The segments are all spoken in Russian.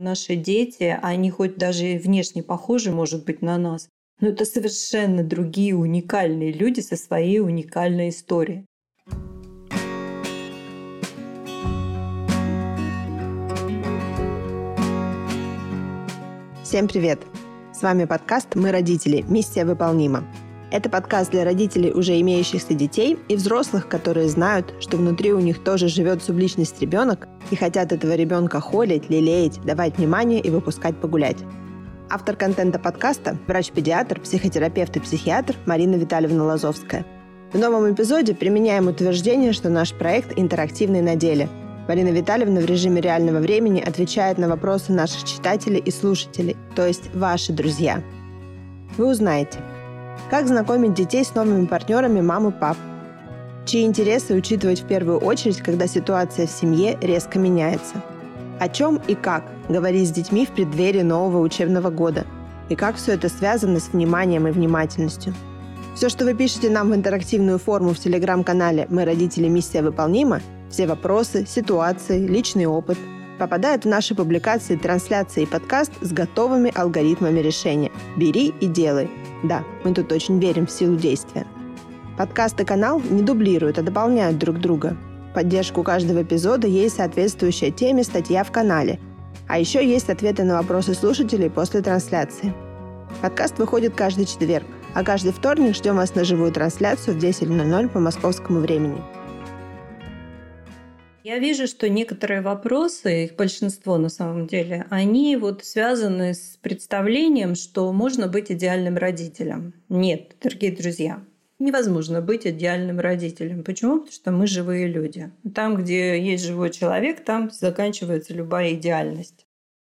Наши дети, они хоть даже внешне похожи, может быть, на нас, но это совершенно другие уникальные люди со своей уникальной историей. Всем привет! С вами подкаст «Мы родители. Миссия выполнима». Это подкаст для родителей, уже имеющихся детей, и взрослых, которые знают, что внутри у них тоже живет субличность ребенок и хотят этого ребенка холить, лелеять, давать внимание и выпускать погулять. Автор контента подкаста – врач-педиатр, психотерапевт и психиатр Марина Витальевна Лазовская. В новом эпизоде применяем утверждение, что наш проект интерактивный на деле. Марина Витальевна в режиме реального времени отвечает на вопросы наших читателей и слушателей, то есть ваши друзья. Вы узнаете – как знакомить детей с новыми партнерами мам и пап? Чьи интересы учитывать в первую очередь, когда ситуация в семье резко меняется? О чем и как говорить с детьми в преддверии нового учебного года? И как все это связано с вниманием и внимательностью? Все, что вы пишете нам в интерактивную форму в телеграм-канале «Мы родители. Миссия выполнима», все вопросы, ситуации, личный опыт – попадает в наши публикации, трансляции и подкаст с готовыми алгоритмами решения. Бери и делай. Да, мы тут очень верим в силу действия. Подкаст и канал не дублируют, а дополняют друг друга. Поддержку каждого эпизода есть соответствующая теме статья в канале. А еще есть ответы на вопросы слушателей после трансляции. Подкаст выходит каждый четверг, а каждый вторник ждем вас на живую трансляцию в 10.00 по московскому времени. Я вижу, что некоторые вопросы, их большинство на самом деле, они вот связаны с представлением, что можно быть идеальным родителем. Нет, дорогие друзья, невозможно быть идеальным родителем. Почему? Потому что мы живые люди. Там, где есть живой человек, там заканчивается любая идеальность.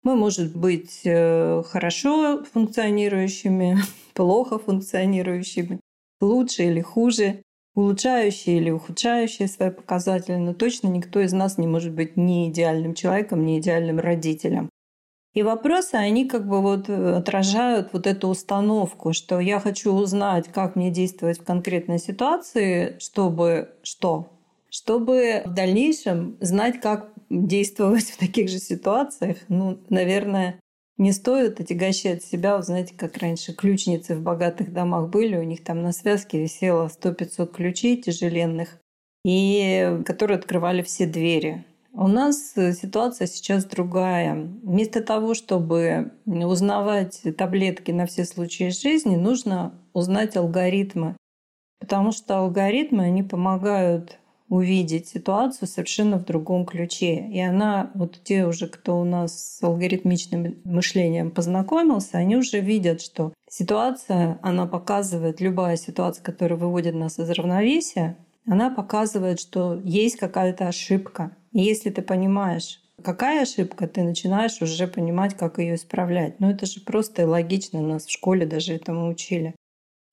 Мы, может быть, э, хорошо функционирующими, плохо функционирующими, лучше или хуже улучшающие или ухудшающие свои показатели, но точно никто из нас не может быть ни идеальным человеком, ни идеальным родителем. И вопросы, они как бы вот э, отражают вот эту установку, что я хочу узнать, как мне действовать в конкретной ситуации, чтобы что? Чтобы в дальнейшем знать, как действовать в таких же ситуациях. Ну, наверное, не стоит отягощать себя. Вот знаете, как раньше ключницы в богатых домах были, у них там на связке висело 100-500 ключей тяжеленных, и которые открывали все двери. У нас ситуация сейчас другая. Вместо того, чтобы узнавать таблетки на все случаи жизни, нужно узнать алгоритмы. Потому что алгоритмы, они помогают увидеть ситуацию совершенно в другом ключе. И она, вот те уже, кто у нас с алгоритмичным мышлением познакомился, они уже видят, что ситуация, она показывает, любая ситуация, которая выводит нас из равновесия, она показывает, что есть какая-то ошибка. И если ты понимаешь, какая ошибка, ты начинаешь уже понимать, как ее исправлять. Но это же просто логично, нас в школе даже этому учили.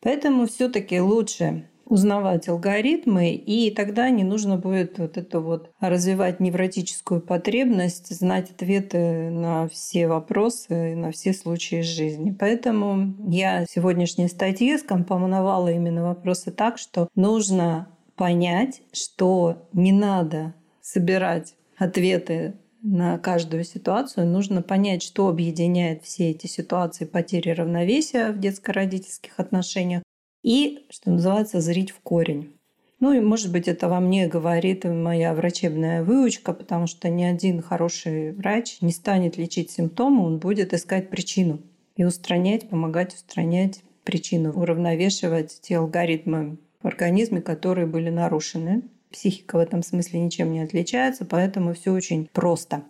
Поэтому все-таки лучше узнавать алгоритмы, и тогда не нужно будет вот это вот развивать невротическую потребность, знать ответы на все вопросы, на все случаи жизни. Поэтому я в сегодняшней статье скомпоновала именно вопросы так, что нужно понять, что не надо собирать ответы на каждую ситуацию, нужно понять, что объединяет все эти ситуации потери равновесия в детско-родительских отношениях, и, что называется, зрить в корень. Ну и, может быть, это во мне говорит моя врачебная выучка, потому что ни один хороший врач не станет лечить симптомы, он будет искать причину и устранять, помогать устранять причину, уравновешивать те алгоритмы в организме, которые были нарушены. Психика в этом смысле ничем не отличается, поэтому все очень просто,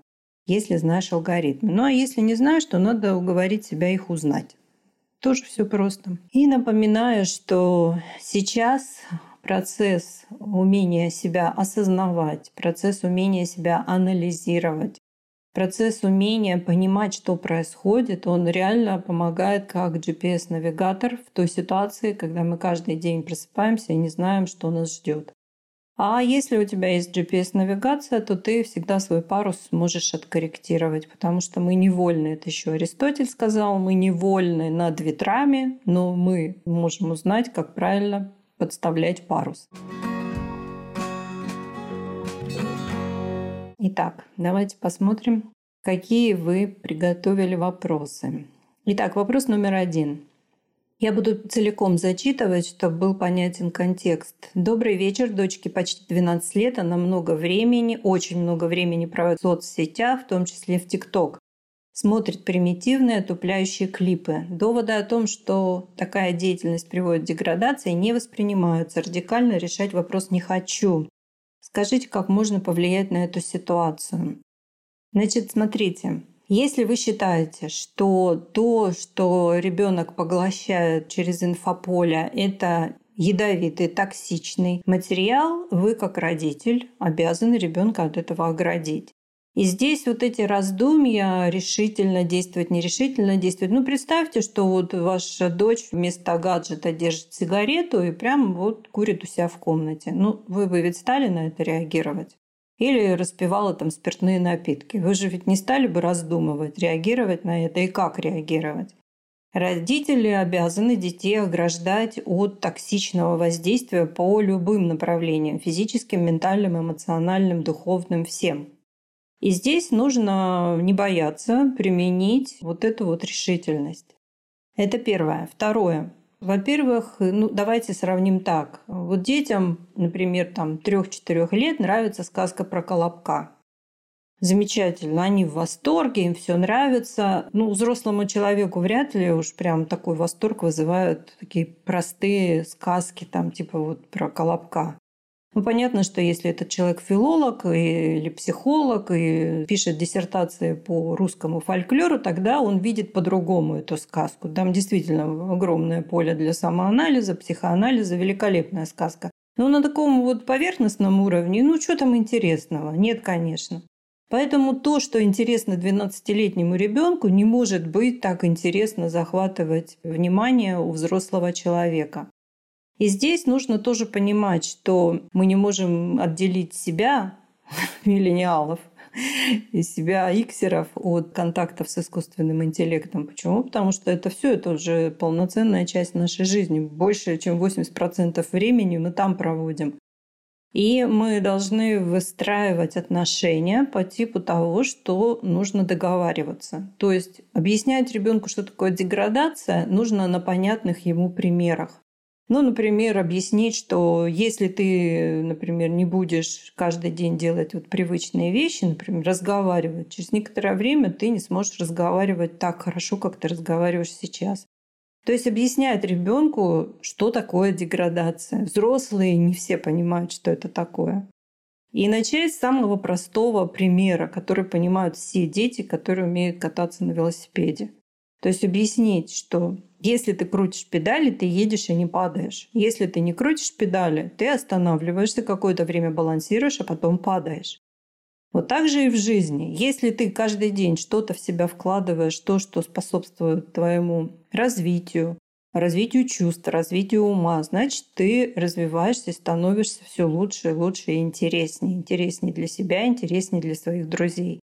если знаешь алгоритмы. Ну а если не знаешь, то надо уговорить себя их узнать. Тоже все просто. И напоминаю, что сейчас процесс умения себя осознавать, процесс умения себя анализировать, процесс умения понимать, что происходит, он реально помогает как GPS-навигатор в той ситуации, когда мы каждый день просыпаемся и не знаем, что нас ждет. А если у тебя есть GPS-навигация, то ты всегда свой парус можешь откорректировать, потому что мы невольны, это еще Аристотель сказал, мы невольны над ветрами, но мы можем узнать, как правильно подставлять парус. Итак, давайте посмотрим, какие вы приготовили вопросы. Итак, вопрос номер один. Я буду целиком зачитывать, чтобы был понятен контекст. Добрый вечер, дочке почти 12 лет. Она много времени, очень много времени проводит в соцсетях, в том числе в ТикТок. Смотрит примитивные, отупляющие клипы. Доводы о том, что такая деятельность приводит к деградации, не воспринимаются. Радикально решать вопрос не хочу. Скажите, как можно повлиять на эту ситуацию? Значит, смотрите, если вы считаете, что то, что ребенок поглощает через инфополе, это ядовитый, токсичный материал, вы как родитель обязаны ребенка от этого оградить. И здесь вот эти раздумья, решительно действовать, нерешительно действовать. Ну, представьте, что вот ваша дочь вместо гаджета держит сигарету и прям вот курит у себя в комнате. Ну, вы бы ведь стали на это реагировать? Или распивала там спиртные напитки. Вы же ведь не стали бы раздумывать, реагировать на это и как реагировать. Родители обязаны детей ограждать от токсичного воздействия по любым направлениям – физическим, ментальным, эмоциональным, духовным, всем. И здесь нужно не бояться применить вот эту вот решительность. Это первое. Второе. Во-первых, ну, давайте сравним так. Вот детям, например, там 3-4 лет нравится сказка про Колобка. Замечательно, они в восторге, им все нравится. Ну, взрослому человеку вряд ли уж прям такой восторг вызывают такие простые сказки, там, типа вот про Колобка. Ну, понятно, что если этот человек филолог или психолог и пишет диссертации по русскому фольклору, тогда он видит по-другому эту сказку. Там действительно огромное поле для самоанализа, психоанализа, великолепная сказка. Но на таком вот поверхностном уровне, ну что там интересного? Нет, конечно. Поэтому то, что интересно 12-летнему ребенку, не может быть так интересно захватывать внимание у взрослого человека. И здесь нужно тоже понимать, что мы не можем отделить себя, миллениалов, и себя иксеров от контактов с искусственным интеллектом. Почему? Потому что это все это уже полноценная часть нашей жизни. Больше, чем 80% времени мы там проводим. И мы должны выстраивать отношения по типу того, что нужно договариваться. То есть объяснять ребенку, что такое деградация, нужно на понятных ему примерах. Ну, например, объяснить, что если ты, например, не будешь каждый день делать вот привычные вещи, например, разговаривать, через некоторое время ты не сможешь разговаривать так хорошо, как ты разговариваешь сейчас. То есть объясняет ребенку, что такое деградация. Взрослые не все понимают, что это такое. И начать с самого простого примера, который понимают все дети, которые умеют кататься на велосипеде. То есть объяснить, что если ты крутишь педали, ты едешь и не падаешь. Если ты не крутишь педали, ты останавливаешься, какое-то время балансируешь, а потом падаешь. Вот так же и в жизни. Если ты каждый день что-то в себя вкладываешь, то, что способствует твоему развитию, развитию чувств, развитию ума, значит, ты развиваешься становишься все лучше и лучше и интереснее. Интереснее для себя, интереснее для своих друзей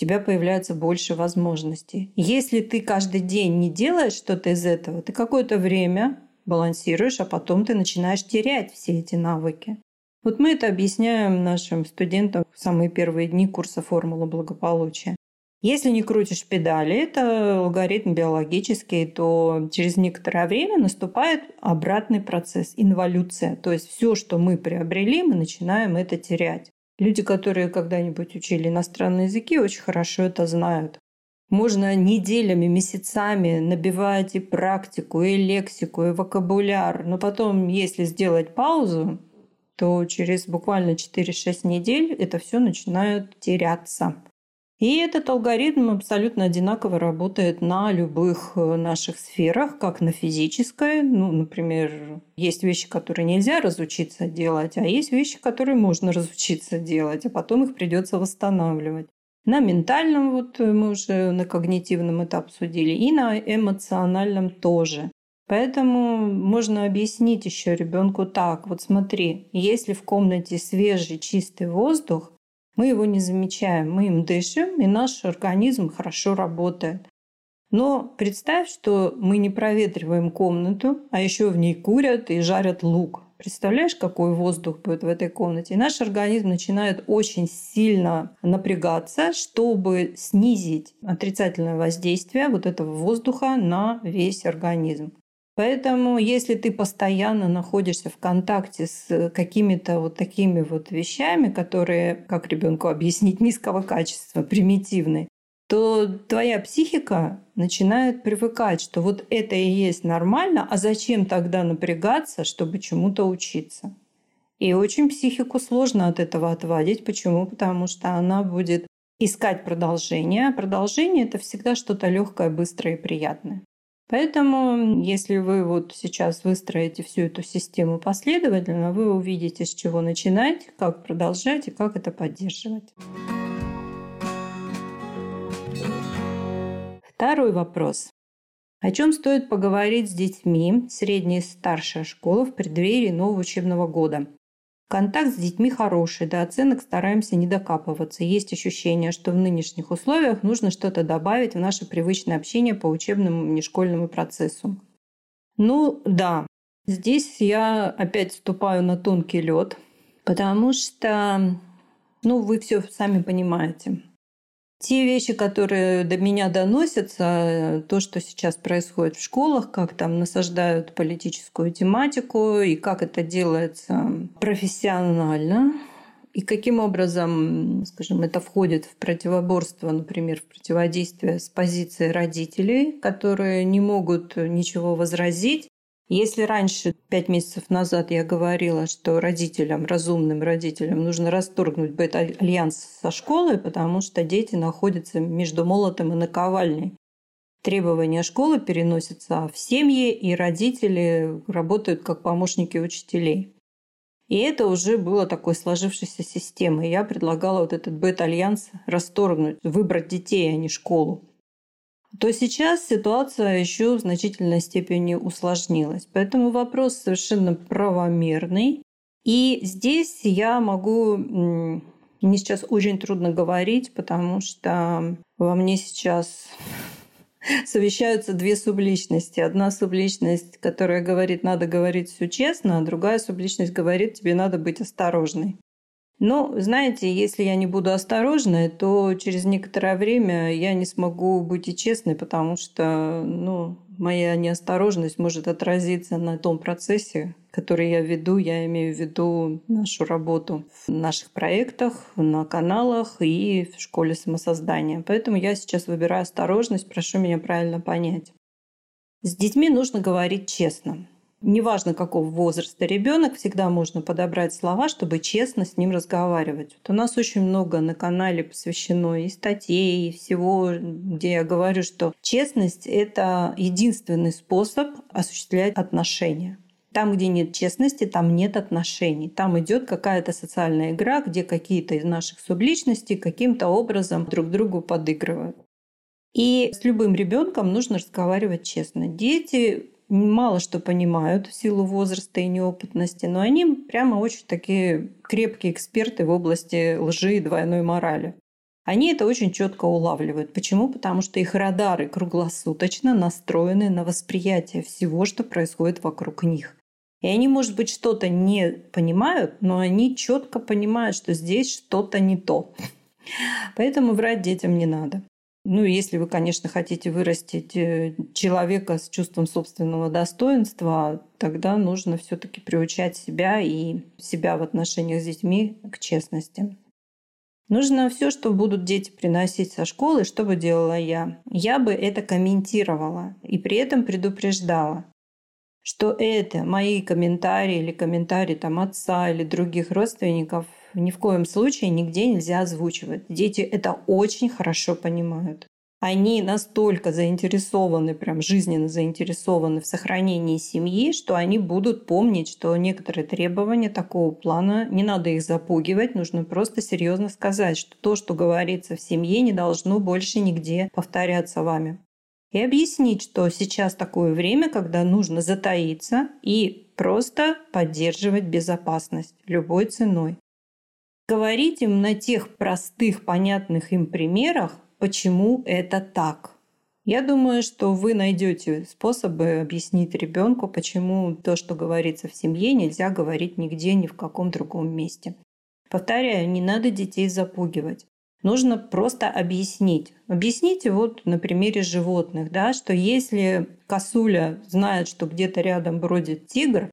тебя появляется больше возможностей. Если ты каждый день не делаешь что-то из этого, ты какое-то время балансируешь, а потом ты начинаешь терять все эти навыки. Вот мы это объясняем нашим студентам в самые первые дни курса «Формула благополучия». Если не крутишь педали, это алгоритм биологический, то через некоторое время наступает обратный процесс, инволюция. То есть все, что мы приобрели, мы начинаем это терять. Люди, которые когда-нибудь учили иностранные языки, очень хорошо это знают. Можно неделями, месяцами набивать и практику, и лексику, и вокабуляр. Но потом, если сделать паузу, то через буквально 4-6 недель это все начинает теряться. И этот алгоритм абсолютно одинаково работает на любых э, наших сферах, как на физической. Ну, например, есть вещи, которые нельзя разучиться делать, а есть вещи, которые можно разучиться делать, а потом их придется восстанавливать. На ментальном, вот э, мы уже на когнитивном это обсудили, и на эмоциональном тоже. Поэтому можно объяснить еще ребенку так. Вот смотри, если в комнате свежий чистый воздух, мы его не замечаем, мы им дышим, и наш организм хорошо работает. Но представь, что мы не проветриваем комнату, а еще в ней курят и жарят лук. Представляешь, какой воздух будет в этой комнате? И наш организм начинает очень сильно напрягаться, чтобы снизить отрицательное воздействие вот этого воздуха на весь организм. Поэтому, если ты постоянно находишься в контакте с какими-то вот такими вот вещами, которые, как ребенку объяснить, низкого качества, примитивные, то твоя психика начинает привыкать, что вот это и есть нормально, а зачем тогда напрягаться, чтобы чему-то учиться? И очень психику сложно от этого отводить. Почему? Потому что она будет искать продолжение. А продолжение это всегда что-то легкое, быстрое и приятное. Поэтому, если вы вот сейчас выстроите всю эту систему последовательно, вы увидите, с чего начинать, как продолжать и как это поддерживать. Второй вопрос. О чем стоит поговорить с детьми средней и старшей школы в преддверии нового учебного года? Контакт с детьми хороший, до оценок стараемся не докапываться. Есть ощущение, что в нынешних условиях нужно что-то добавить в наше привычное общение по учебному внешкольному процессу. Ну да, здесь я опять вступаю на тонкий лед, потому что, ну, вы все сами понимаете. Те вещи, которые до меня доносятся, то, что сейчас происходит в школах, как там насаждают политическую тематику и как это делается профессионально, и каким образом, скажем, это входит в противоборство, например, в противодействие с позиции родителей, которые не могут ничего возразить, если раньше, пять месяцев назад, я говорила, что родителям, разумным родителям, нужно расторгнуть бета-альянс со школой, потому что дети находятся между молотом и наковальней. Требования школы переносятся в семьи, и родители работают как помощники учителей. И это уже было такой сложившейся системой. Я предлагала вот этот бета-альянс расторгнуть, выбрать детей, а не школу то сейчас ситуация еще в значительной степени усложнилась. Поэтому вопрос совершенно правомерный. И здесь я могу... Мне сейчас очень трудно говорить, потому что во мне сейчас совещаются две субличности. Одна субличность, которая говорит, надо говорить все честно, а другая субличность говорит, тебе надо быть осторожной. Но, знаете, если я не буду осторожной, то через некоторое время я не смогу быть и честной, потому что ну, моя неосторожность может отразиться на том процессе, который я веду. Я имею в виду нашу работу в наших проектах, на каналах и в школе самосоздания. Поэтому я сейчас выбираю осторожность, прошу меня правильно понять. С детьми нужно говорить честно. Неважно, какого возраста ребенок, всегда можно подобрать слова, чтобы честно с ним разговаривать. Вот у нас очень много на канале посвящено и статей, и всего, где я говорю, что честность — это единственный способ осуществлять отношения. Там, где нет честности, там нет отношений. Там идет какая-то социальная игра, где какие-то из наших субличностей каким-то образом друг другу подыгрывают. И с любым ребенком нужно разговаривать честно. Дети мало что понимают в силу возраста и неопытности, но они прямо очень такие крепкие эксперты в области лжи и двойной морали. Они это очень четко улавливают. Почему? Потому что их радары круглосуточно настроены на восприятие всего, что происходит вокруг них. И они, может быть, что-то не понимают, но они четко понимают, что здесь что-то не то. Поэтому врать детям не надо. Ну, если вы, конечно, хотите вырастить э, человека с чувством собственного достоинства, тогда нужно все-таки приучать себя и себя в отношениях с детьми к честности. Нужно все, что будут дети приносить со школы, что бы делала я. Я бы это комментировала и при этом предупреждала, что это мои комментарии или комментарии там, отца или других родственников ни в коем случае нигде нельзя озвучивать. Дети это очень хорошо понимают. Они настолько заинтересованы, прям жизненно заинтересованы в сохранении семьи, что они будут помнить, что некоторые требования такого плана, не надо их запугивать, нужно просто серьезно сказать, что то, что говорится в семье, не должно больше нигде повторяться вами. И объяснить, что сейчас такое время, когда нужно затаиться и просто поддерживать безопасность любой ценой говорить им на тех простых, понятных им примерах, почему это так. Я думаю, что вы найдете способы объяснить ребенку, почему то, что говорится в семье, нельзя говорить нигде, ни в каком другом месте. Повторяю, не надо детей запугивать. Нужно просто объяснить. Объясните вот на примере животных, да, что если косуля знает, что где-то рядом бродит тигр,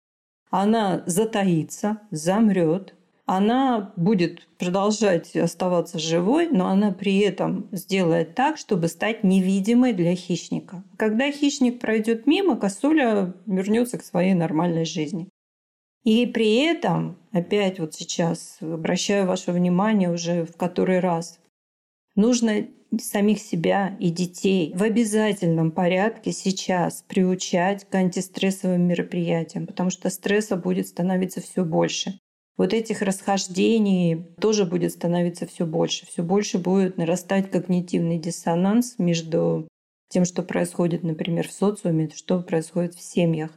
она затаится, замрет, она будет продолжать оставаться живой, но она при этом сделает так, чтобы стать невидимой для хищника. Когда хищник пройдет мимо, косуля вернется к своей нормальной жизни. И при этом, опять вот сейчас обращаю ваше внимание уже в который раз, нужно самих себя и детей в обязательном порядке сейчас приучать к антистрессовым мероприятиям, потому что стресса будет становиться все больше вот этих расхождений тоже будет становиться все больше. Все больше будет нарастать когнитивный диссонанс между тем, что происходит, например, в социуме, что происходит в семьях.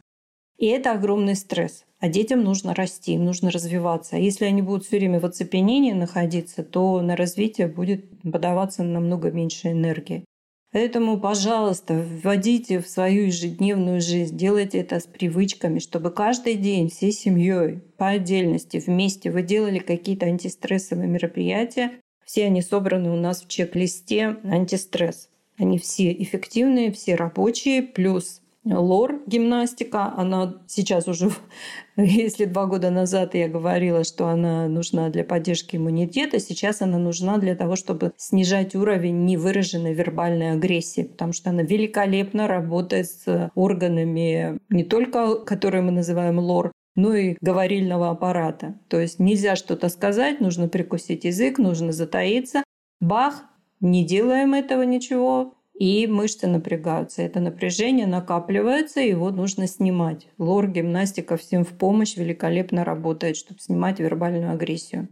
И это огромный стресс. А детям нужно расти, им нужно развиваться. А если они будут все время в оцепенении находиться, то на развитие будет подаваться намного меньше энергии. Поэтому, пожалуйста, вводите в свою ежедневную жизнь, делайте это с привычками, чтобы каждый день всей семьей по отдельности вместе вы делали какие-то антистрессовые мероприятия. Все они собраны у нас в чек-листе антистресс. Они все эффективные, все рабочие, плюс лор гимнастика, она сейчас уже, если два года назад я говорила, что она нужна для поддержки иммунитета, сейчас она нужна для того, чтобы снижать уровень невыраженной вербальной агрессии, потому что она великолепно работает с органами не только, которые мы называем лор, но и говорильного аппарата. То есть нельзя что-то сказать, нужно прикусить язык, нужно затаиться. Бах, не делаем этого ничего, и мышцы напрягаются. Это напряжение накапливается, его нужно снимать. Лор, гимнастика всем в помощь великолепно работает, чтобы снимать вербальную агрессию.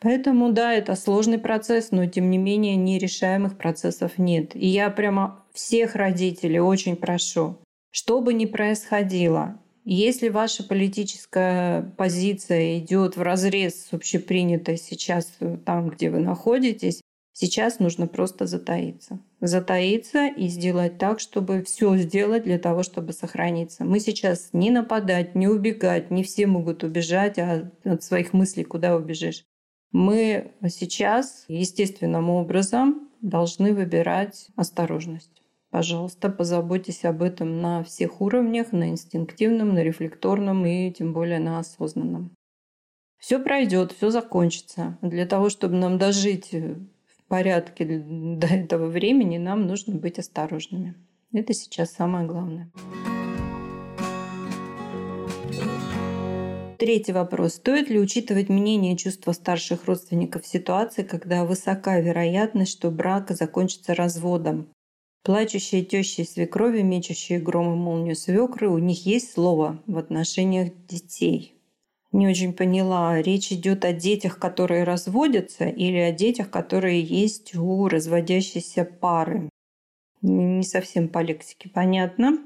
Поэтому да, это сложный процесс, но тем не менее нерешаемых процессов нет. И я прямо всех родителей очень прошу, что бы ни происходило, если ваша политическая позиция идет в разрез с общепринятой сейчас там, где вы находитесь, Сейчас нужно просто затаиться. Затаиться и сделать так, чтобы все сделать для того, чтобы сохраниться. Мы сейчас не нападать, не убегать, не все могут убежать, а от своих мыслей куда убежишь. Мы сейчас естественным образом должны выбирать осторожность. Пожалуйста, позаботьтесь об этом на всех уровнях, на инстинктивном, на рефлекторном и тем более на осознанном. Все пройдет, все закончится. Для того, чтобы нам дожить порядке до этого времени, нам нужно быть осторожными. Это сейчас самое главное. Третий вопрос. Стоит ли учитывать мнение и чувства старших родственников в ситуации, когда высока вероятность, что брак закончится разводом? Плачущие тещи и свекрови, мечущие гром и молнию свекры, у них есть слово в отношениях детей. Не очень поняла, речь идет о детях, которые разводятся, или о детях, которые есть у разводящейся пары. Не совсем по лексике понятно.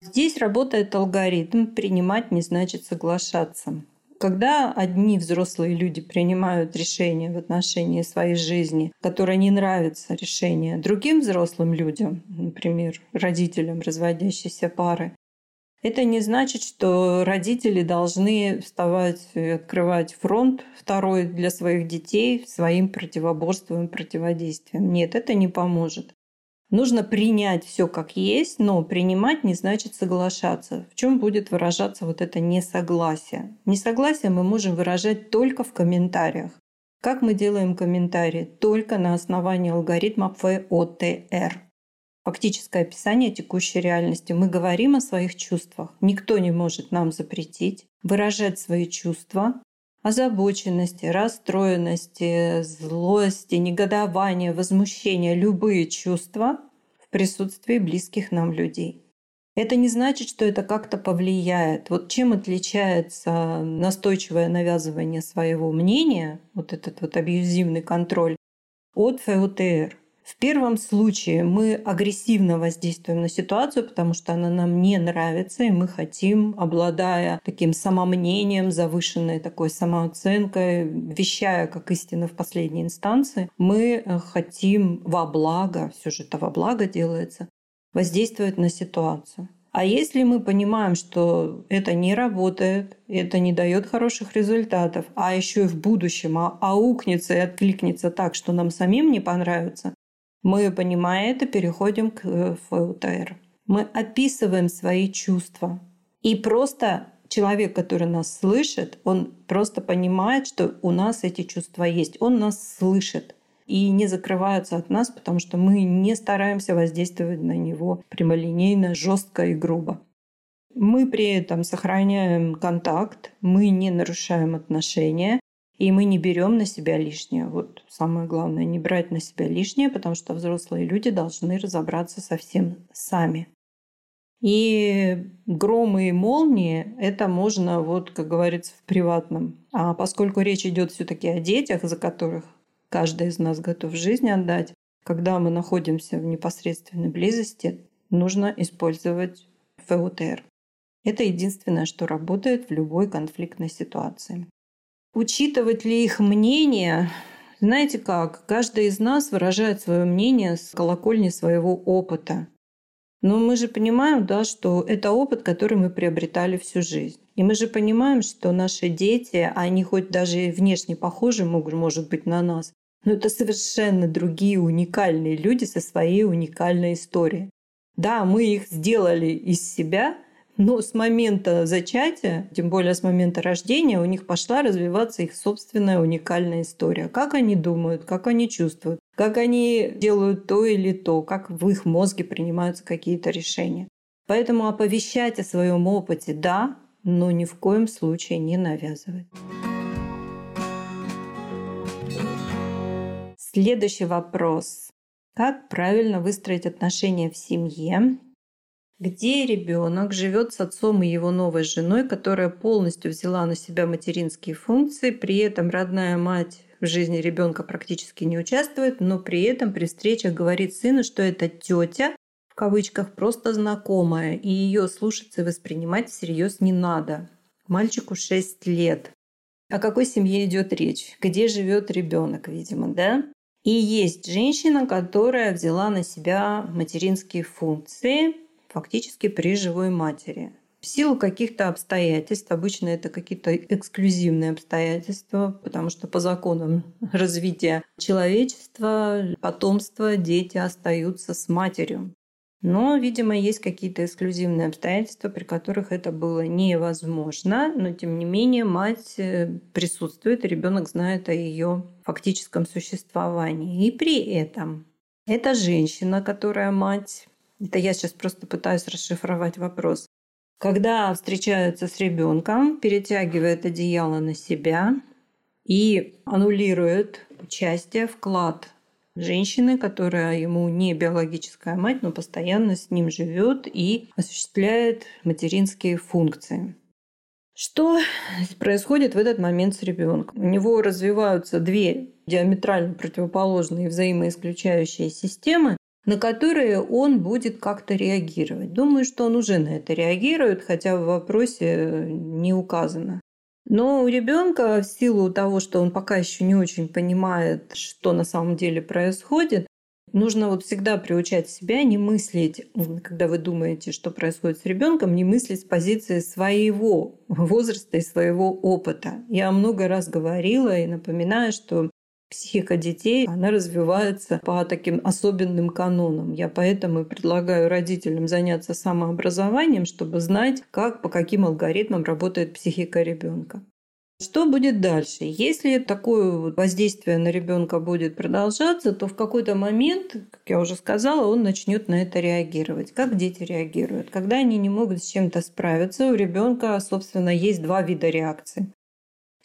Здесь работает алгоритм «принимать не значит соглашаться». Когда одни взрослые люди принимают решение в отношении своей жизни, которое не нравится решение другим взрослым людям, например, родителям разводящейся пары, это не значит, что родители должны вставать и открывать фронт второй для своих детей своим противоборством и противодействием. Нет, это не поможет. Нужно принять все как есть, но принимать не значит соглашаться. В чем будет выражаться вот это несогласие? Несогласие мы можем выражать только в комментариях. Как мы делаем комментарии? Только на основании алгоритма ФОТР фактическое описание текущей реальности. Мы говорим о своих чувствах. Никто не может нам запретить выражать свои чувства, озабоченности, расстроенности, злости, негодования, возмущения, любые чувства в присутствии близких нам людей. Это не значит, что это как-то повлияет. Вот чем отличается настойчивое навязывание своего мнения, вот этот вот абьюзивный контроль, от ФУТР. В первом случае мы агрессивно воздействуем на ситуацию, потому что она нам не нравится, и мы хотим, обладая таким самомнением, завышенной такой самооценкой, вещая как истина в последней инстанции, мы э, хотим во благо, все же это во благо делается, воздействовать на ситуацию. А если мы понимаем, что это не работает, это не дает хороших результатов, а еще и в будущем аукнется и откликнется так, что нам самим не понравится, мы, понимая это, переходим к э, ФУТР. Мы описываем свои чувства. И просто человек, который нас слышит, он просто понимает, что у нас эти чувства есть. Он нас слышит и не закрываются от нас, потому что мы не стараемся воздействовать на него прямолинейно, жестко и грубо. Мы при этом сохраняем контакт, мы не нарушаем отношения, и мы не берем на себя лишнее. Вот самое главное, не брать на себя лишнее, потому что взрослые люди должны разобраться совсем сами. И громы и молнии это можно, вот, как говорится, в приватном. А поскольку речь идет все-таки о детях, за которых каждый из нас готов жизнь отдать. Когда мы находимся в непосредственной близости, нужно использовать ФУТР. Это единственное, что работает в любой конфликтной ситуации. Учитывать ли их мнение? Знаете как? Каждый из нас выражает свое мнение с колокольни своего опыта. Но мы же понимаем, да, что это опыт, который мы приобретали всю жизнь. И мы же понимаем, что наши дети, они хоть даже внешне похожи могут, может быть, на нас, но это совершенно другие уникальные люди со своей уникальной историей. Да, мы их сделали из себя, но с момента зачатия, тем более с момента рождения, у них пошла развиваться их собственная уникальная история. Как они думают, как они чувствуют, как они делают то или то, как в их мозге принимаются какие-то решения. Поэтому оповещать о своем опыте – да, но ни в коем случае не навязывать. Следующий вопрос. Как правильно выстроить отношения в семье, где ребенок живет с отцом и его новой женой, которая полностью взяла на себя материнские функции, при этом родная мать в жизни ребенка практически не участвует, но при этом при встречах говорит сыну, что это тетя, в кавычках, просто знакомая, и ее слушаться и воспринимать всерьез не надо. Мальчику 6 лет. О какой семье идет речь? Где живет ребенок, видимо, да? И есть женщина, которая взяла на себя материнские функции фактически при живой матери. В силу каких-то обстоятельств, обычно это какие-то эксклюзивные обстоятельства, потому что по законам развития человечества, потомства, дети остаются с матерью. Но, видимо, есть какие-то эксклюзивные обстоятельства, при которых это было невозможно. Но, тем не менее, мать э, присутствует, и ребенок знает о ее фактическом существовании. И при этом эта женщина, которая мать, это я сейчас просто пытаюсь расшифровать вопрос, когда встречаются с ребенком, перетягивает одеяло на себя и аннулирует участие, вклад женщины, которая ему не биологическая мать, но постоянно с ним живет и осуществляет материнские функции. Что происходит в этот момент с ребенком? У него развиваются две диаметрально противоположные взаимоисключающие системы, на которые он будет как-то реагировать. Думаю, что он уже на это реагирует, хотя в вопросе не указано. Но у ребенка в силу того, что он пока еще не очень понимает, что на самом деле происходит, нужно вот всегда приучать себя не мыслить, когда вы думаете, что происходит с ребенком, не мыслить с позиции своего возраста и своего опыта. Я много раз говорила и напоминаю, что психика детей, она развивается по таким особенным канонам. Я поэтому и предлагаю родителям заняться самообразованием, чтобы знать, как, по каким алгоритмам работает психика ребенка. Что будет дальше? Если такое воздействие на ребенка будет продолжаться, то в какой-то момент, как я уже сказала, он начнет на это реагировать. Как дети реагируют? Когда они не могут с чем-то справиться, у ребенка, собственно, есть два вида реакций.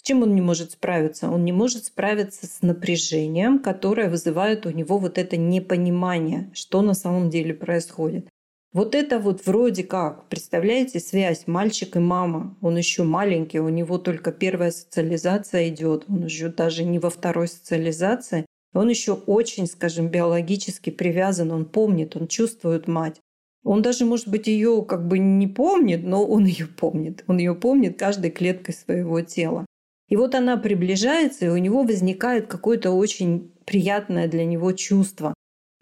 Чем он не может справиться? Он не может справиться с напряжением, которое вызывает у него вот это непонимание, что на самом деле происходит. Вот это вот вроде как, представляете, связь мальчик и мама. Он еще маленький, у него только первая социализация идет, он еще даже не во второй социализации. Он еще очень, скажем, биологически привязан, он помнит, он чувствует мать. Он даже, может быть, ее как бы не помнит, но он ее помнит. Он ее помнит каждой клеткой своего тела. И вот она приближается, и у него возникает какое-то очень приятное для него чувство.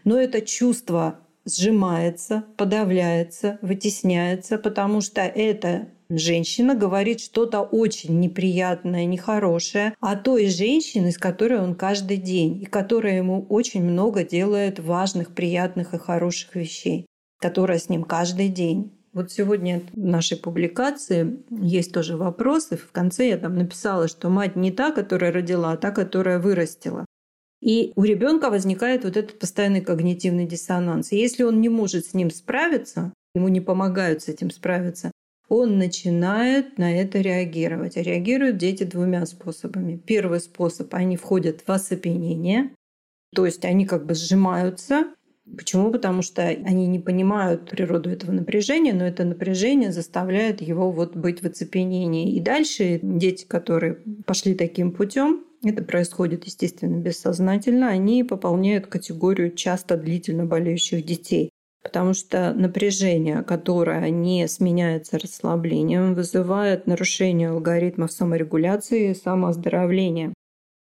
Но это чувство сжимается, подавляется, вытесняется, потому что эта женщина говорит что-то очень неприятное, нехорошее о той женщине, с которой он каждый день, и которая ему очень много делает важных, приятных и хороших вещей, которая с ним каждый день. Вот сегодня в нашей публикации есть тоже вопросы. В конце я там написала, что мать не та, которая родила, а та, которая вырастила. И у ребенка возникает вот этот постоянный когнитивный диссонанс. И если он не может с ним справиться, ему не помогают с этим справиться, он начинает на это реагировать. А реагируют дети двумя способами. Первый способ – они входят в оцепенение, то есть они как бы сжимаются. Почему? Потому что они не понимают природу этого напряжения, но это напряжение заставляет его вот быть в оцепенении. И дальше дети, которые пошли таким путем, это происходит, естественно, бессознательно, они пополняют категорию часто длительно болеющих детей. Потому что напряжение, которое не сменяется расслаблением, вызывает нарушение алгоритмов саморегуляции и самооздоровления.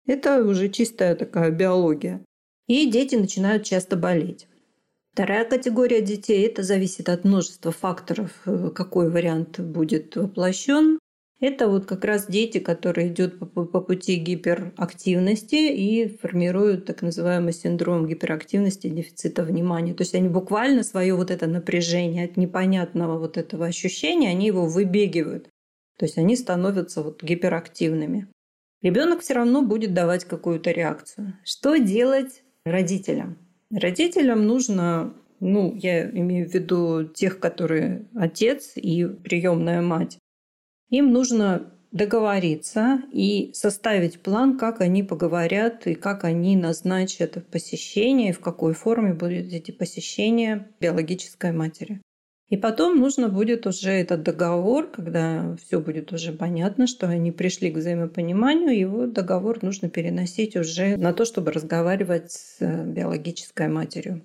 Это уже чистая такая биология. И дети начинают часто болеть. Вторая категория детей – это зависит от множества факторов, э, какой вариант будет воплощен. Это вот как раз дети, которые идут по, пути гиперактивности и формируют так называемый синдром гиперактивности дефицита внимания. То есть они буквально свое вот это напряжение от непонятного вот этого ощущения, они его выбегивают. То есть они становятся вот гиперактивными. Ребенок все равно будет давать какую-то реакцию. Что делать родителям? Родителям нужно ну, я имею в виду тех, которые отец и приемная мать, им нужно договориться и составить план, как они поговорят и как они назначат посещение, в какой форме будут эти посещения биологической матери. И потом нужно будет уже этот договор, когда все будет уже понятно, что они пришли к взаимопониманию, его договор нужно переносить уже на то, чтобы разговаривать с биологической матерью.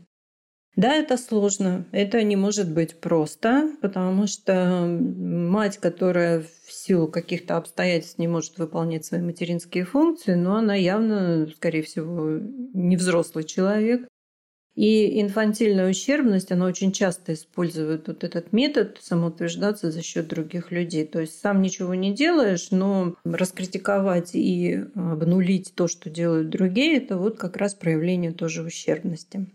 Да, это сложно. Это не может быть просто, потому что мать, которая в силу каких-то обстоятельств не может выполнять свои материнские функции, но она явно, скорее всего, не взрослый человек. И инфантильная ущербность, она очень часто использует вот этот метод самоутверждаться за счет других людей. То есть сам ничего не делаешь, но раскритиковать и обнулить то, что делают другие, это вот как раз проявление тоже ущербности.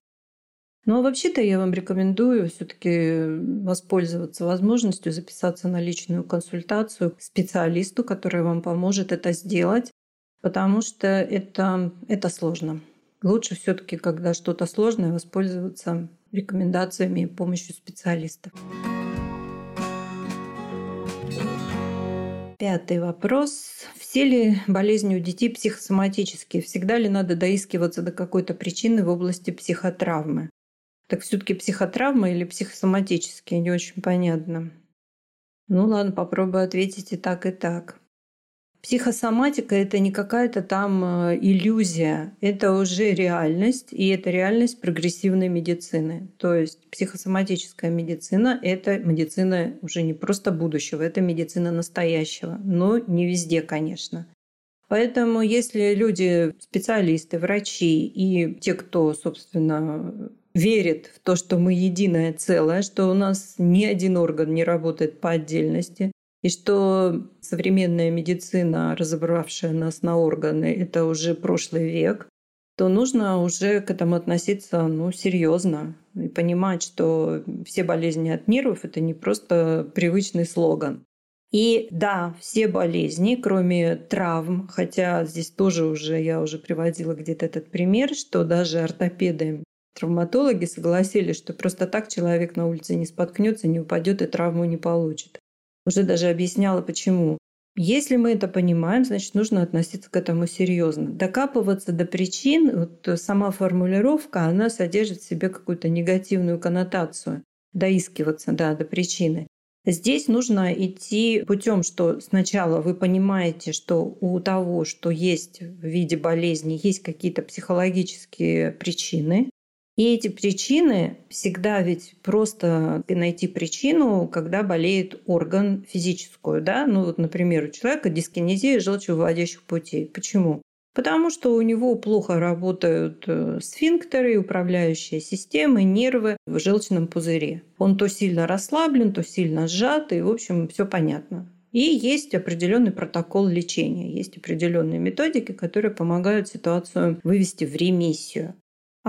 Но вообще-то я вам рекомендую все-таки воспользоваться возможностью записаться на личную консультацию к специалисту, который вам поможет это сделать, потому что это, это сложно. Лучше все-таки, когда что-то сложное, воспользоваться рекомендациями и помощью специалистов. Пятый вопрос. Все ли болезни у детей психосоматические? Всегда ли надо доискиваться до какой-то причины в области психотравмы? Так все-таки психотравма или психосоматические, не очень понятно. Ну ладно, попробую ответить и так, и так. Психосоматика – это не какая-то там э, иллюзия, это уже реальность, и это реальность прогрессивной медицины. То есть психосоматическая медицина – это медицина уже не просто будущего, это медицина настоящего, но не везде, конечно. Поэтому если люди, специалисты, врачи и те, кто, собственно, верит в то, что мы единое целое, что у нас ни один орган не работает по отдельности, и что современная медицина, разобравшая нас на органы, это уже прошлый век, то нужно уже к этому относиться ну, серьезно и понимать, что все болезни от нервов это не просто привычный слоган. И да, все болезни, кроме травм, хотя здесь тоже уже я уже приводила где-то этот пример, что даже ортопеды Травматологи согласились, что просто так человек на улице не споткнется, не упадет и травму не получит. Уже даже объясняла, почему. Если мы это понимаем, значит, нужно относиться к этому серьезно. Докапываться до причин, вот сама формулировка, она содержит в себе какую-то негативную коннотацию. Доискиваться, да, до причины. Здесь нужно идти путем, что сначала вы понимаете, что у того, что есть в виде болезни, есть какие-то психологические причины, и эти причины всегда ведь просто найти причину, когда болеет орган физическую. Да? Ну вот, например, у человека дискинезия желчевыводящих путей. Почему? потому что у него плохо работают э, сфинктеры, управляющие системы, нервы в желчном пузыре. Он то сильно расслаблен, то сильно сжат, и, в общем, все понятно. И есть определенный протокол лечения, есть определенные методики, которые помогают ситуацию вывести в ремиссию.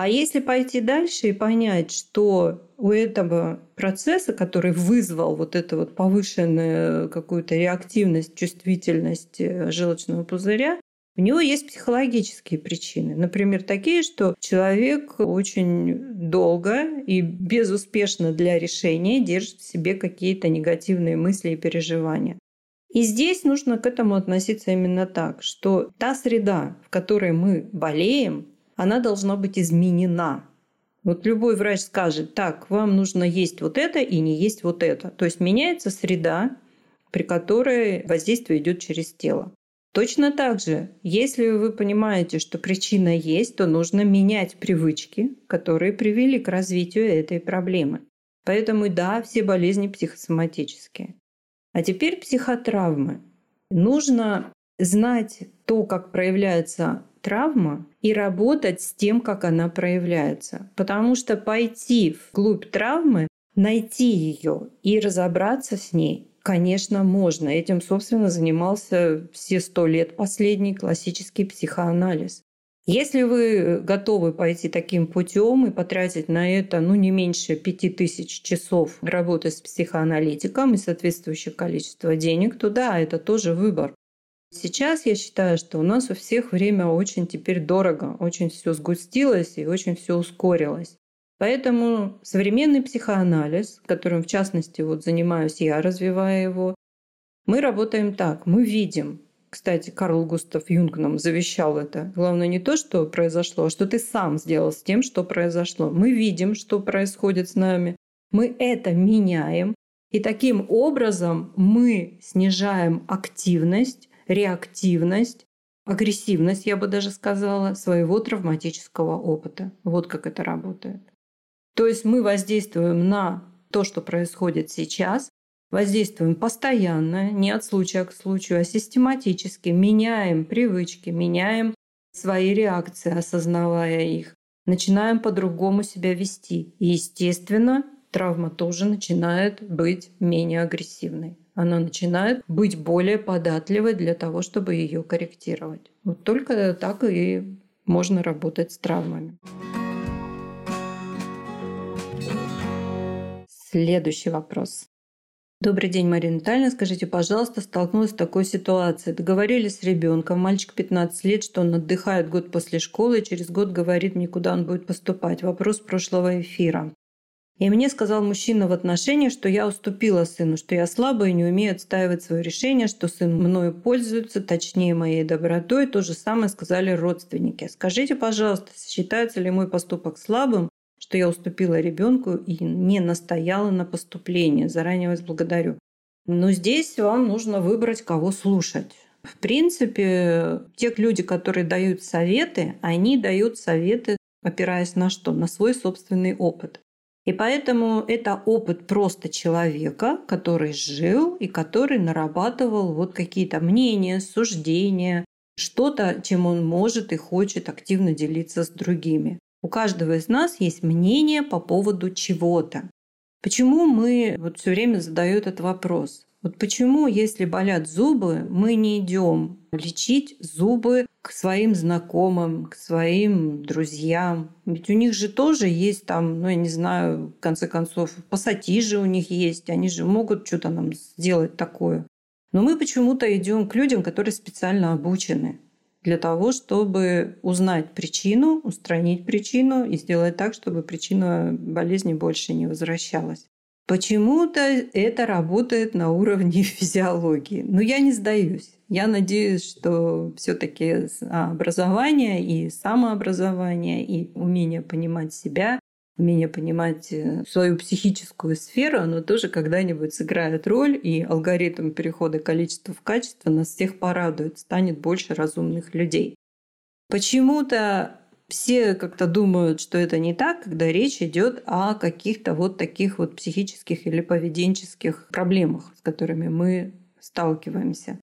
А если пойти дальше и понять, что у этого процесса, который вызвал вот эту вот повышенную какую-то реактивность, чувствительность э, желчного пузыря, у него есть психологические причины. Например, такие, что человек очень долго и безуспешно для решения держит в себе какие-то негативные мысли и переживания. И здесь нужно к этому относиться именно так, что та среда, в которой мы болеем, она должна быть изменена. Вот любой врач скажет, так, вам нужно есть вот это и не есть вот это. То есть меняется среда, при которой воздействие идет через тело. Точно так же, если вы понимаете, что причина есть, то нужно менять привычки, которые привели к развитию этой проблемы. Поэтому да, все болезни психосоматические. А теперь психотравмы. Нужно знать то, как проявляется травма, и работать с тем, как она проявляется. Потому что пойти вглубь травмы, найти ее и разобраться с ней Конечно, можно. Этим, собственно, занимался все сто лет последний классический психоанализ. Если вы готовы пойти таким путем и потратить на это ну, не меньше пяти тысяч часов работы с психоаналитиком и соответствующее количество денег, то да, это тоже выбор. Сейчас я считаю, что у нас у всех время очень теперь дорого, очень все сгустилось и очень все ускорилось. Поэтому современный психоанализ, которым в частности вот занимаюсь я, развивая его, мы работаем так. Мы видим, кстати, Карл Густав Юнг нам завещал это. Главное не то, что произошло, а что ты сам сделал с тем, что произошло. Мы видим, что происходит с нами. Мы это меняем. И таким образом мы снижаем активность, реактивность, агрессивность, я бы даже сказала, своего травматического опыта. Вот как это работает. То есть мы воздействуем на то, что происходит сейчас, воздействуем постоянно, не от случая к случаю, а систематически, меняем привычки, меняем свои реакции, осознавая их, начинаем по-другому себя вести. И, естественно, травма тоже начинает быть менее агрессивной. Она начинает быть более податливой для того, чтобы ее корректировать. Вот только так и можно работать с травмами. Следующий вопрос. Добрый день, Марина Витальевна. Скажите, пожалуйста, столкнулась с такой ситуацией. Договорились с ребенком, мальчик 15 лет, что он отдыхает год после школы и через год говорит мне, куда он будет поступать. Вопрос прошлого эфира. И мне сказал мужчина в отношении, что я уступила сыну, что я слабая и не умею отстаивать свое решение, что сын мною пользуется, точнее моей добротой. То же самое сказали родственники. Скажите, пожалуйста, считается ли мой поступок слабым что я уступила ребенку и не настояла на поступлении. Заранее вас благодарю. Но здесь вам нужно выбрать, кого слушать. В принципе, те люди, которые дают советы, они дают советы, опираясь на что? На свой собственный опыт. И поэтому это опыт просто человека, который жил и который нарабатывал вот какие-то мнения, суждения, что-то, чем он может и хочет активно делиться с другими. У каждого из нас есть мнение по поводу чего-то. Почему мы вот все время задают этот вопрос? Вот почему, если болят зубы, мы не идем лечить зубы к своим знакомым, к своим друзьям? Ведь у них же тоже есть там, ну я не знаю, в конце концов, пассати же у них есть, они же могут что-то нам сделать такое. Но мы почему-то идем к людям, которые специально обучены для того, чтобы узнать причину, устранить причину и сделать так, чтобы причина болезни больше не возвращалась. Почему-то это работает на уровне физиологии. Но я не сдаюсь. Я надеюсь, что все-таки образование и самообразование и умение понимать себя умение понимать э, свою психическую сферу, оно тоже когда-нибудь сыграет роль, и алгоритм перехода количества в качество нас всех порадует, станет больше разумных людей. Почему-то все как-то думают, что это не так, когда речь идет о каких-то вот таких вот психических или поведенческих проблемах, с которыми мы сталкиваемся.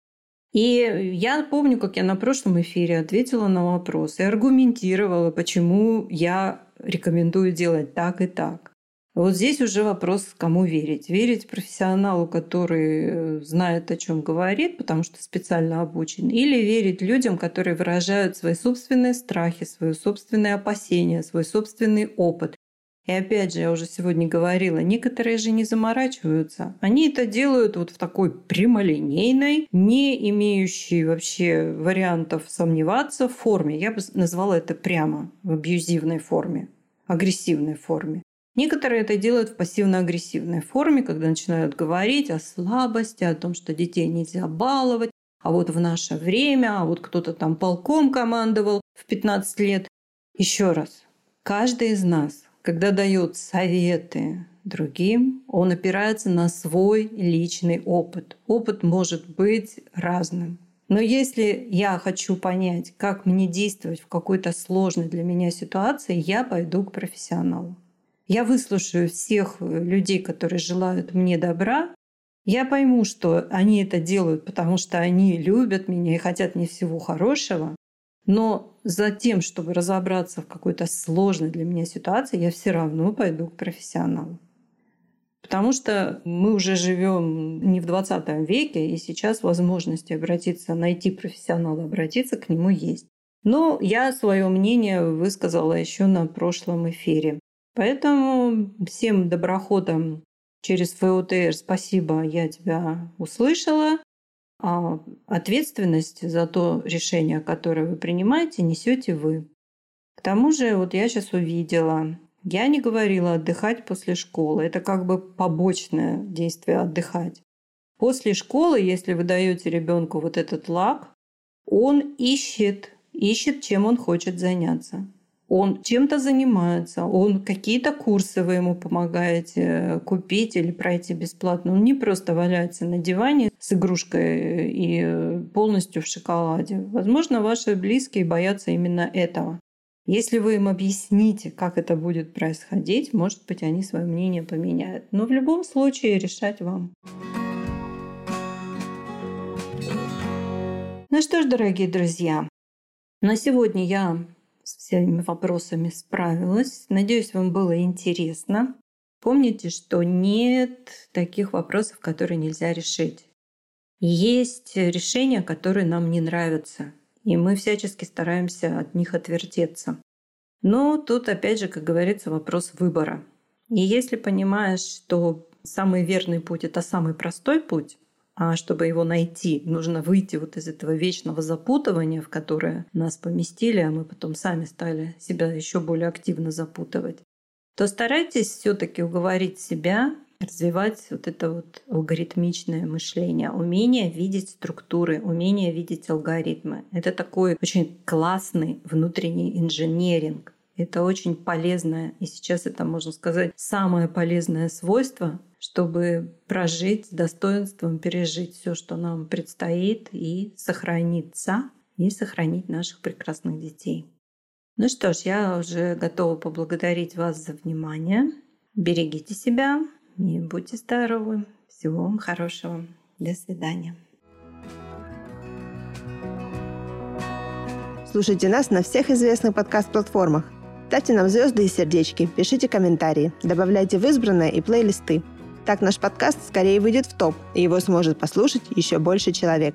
И я помню, как я на прошлом эфире ответила на вопрос и аргументировала, почему я рекомендую делать так и так. Вот здесь уже вопрос, кому верить. Верить профессионалу, который э, знает, о чем говорит, потому что специально обучен, или верить людям, которые выражают свои собственные страхи, свои собственные опасения, свой собственный опыт. И опять же, я уже сегодня говорила, некоторые же не заморачиваются. Они это делают вот в такой прямолинейной, не имеющей вообще вариантов сомневаться форме. Я бы назвала это прямо в абьюзивной форме, агрессивной форме. Некоторые это делают в пассивно-агрессивной форме, когда начинают говорить о слабости, о том, что детей нельзя баловать, а вот в наше время, а вот кто-то там полком командовал в 15 лет. Еще раз, каждый из нас, когда дает советы другим, он опирается на свой личный опыт. Опыт может быть разным. Но если я хочу понять, как мне действовать в какой-то сложной для меня ситуации, я пойду к профессионалу. Я выслушаю всех э, людей, которые желают мне добра. Я пойму, что они это делают, потому что они любят меня и хотят мне всего хорошего. Но за тем, чтобы разобраться в какой-то сложной для меня ситуации, я все равно пойду к профессионалу. Потому что мы уже живем не в 20 веке, и сейчас возможности обратиться, найти профессионала, обратиться к нему есть. Но я свое мнение высказала еще на прошлом эфире. Поэтому всем доброходам через ФОТР спасибо, я тебя услышала. А ответственность за то решение, которое вы принимаете, несете вы. К тому же, вот я сейчас увидела, я не говорила отдыхать после школы. Это как бы побочное действие отдыхать. После школы, если вы даете ребенку вот этот лак, он ищет, ищет, чем он хочет заняться он чем-то занимается, он какие-то курсы вы ему помогаете купить или пройти бесплатно. Он не просто валяется на диване с игрушкой и полностью в шоколаде. Возможно, ваши близкие боятся именно этого. Если вы им объясните, как это будет происходить, может быть, они свое мнение поменяют. Но в любом случае решать вам. Ну что ж, дорогие друзья, на сегодня я с всеми вопросами справилась. Надеюсь, вам было интересно. Помните, что нет таких вопросов, которые нельзя решить. Есть решения, которые нам не нравятся, и мы всячески стараемся от них отвертеться. Но тут, опять же, как говорится, вопрос выбора. И если понимаешь, что самый верный путь — это самый простой путь, а чтобы его найти, нужно выйти вот из этого вечного запутывания, в которое нас поместили, а мы потом сами стали себя еще более активно запутывать, то старайтесь все-таки уговорить себя развивать вот это вот алгоритмичное мышление, умение видеть структуры, умение видеть алгоритмы. Это такой очень классный внутренний инженеринг. Это очень полезное, и сейчас это, можно сказать, самое полезное свойство, чтобы прожить с достоинством, пережить все, что нам предстоит, и сохраниться, и сохранить наших прекрасных детей. Ну что ж, я уже готова поблагодарить вас за внимание. Берегите себя и будьте здоровы. Всего вам хорошего. До свидания. Слушайте нас на всех известных подкаст-платформах. Ставьте нам звезды и сердечки, пишите комментарии, добавляйте в избранное и плейлисты – так наш подкаст скорее выйдет в топ, и его сможет послушать еще больше человек.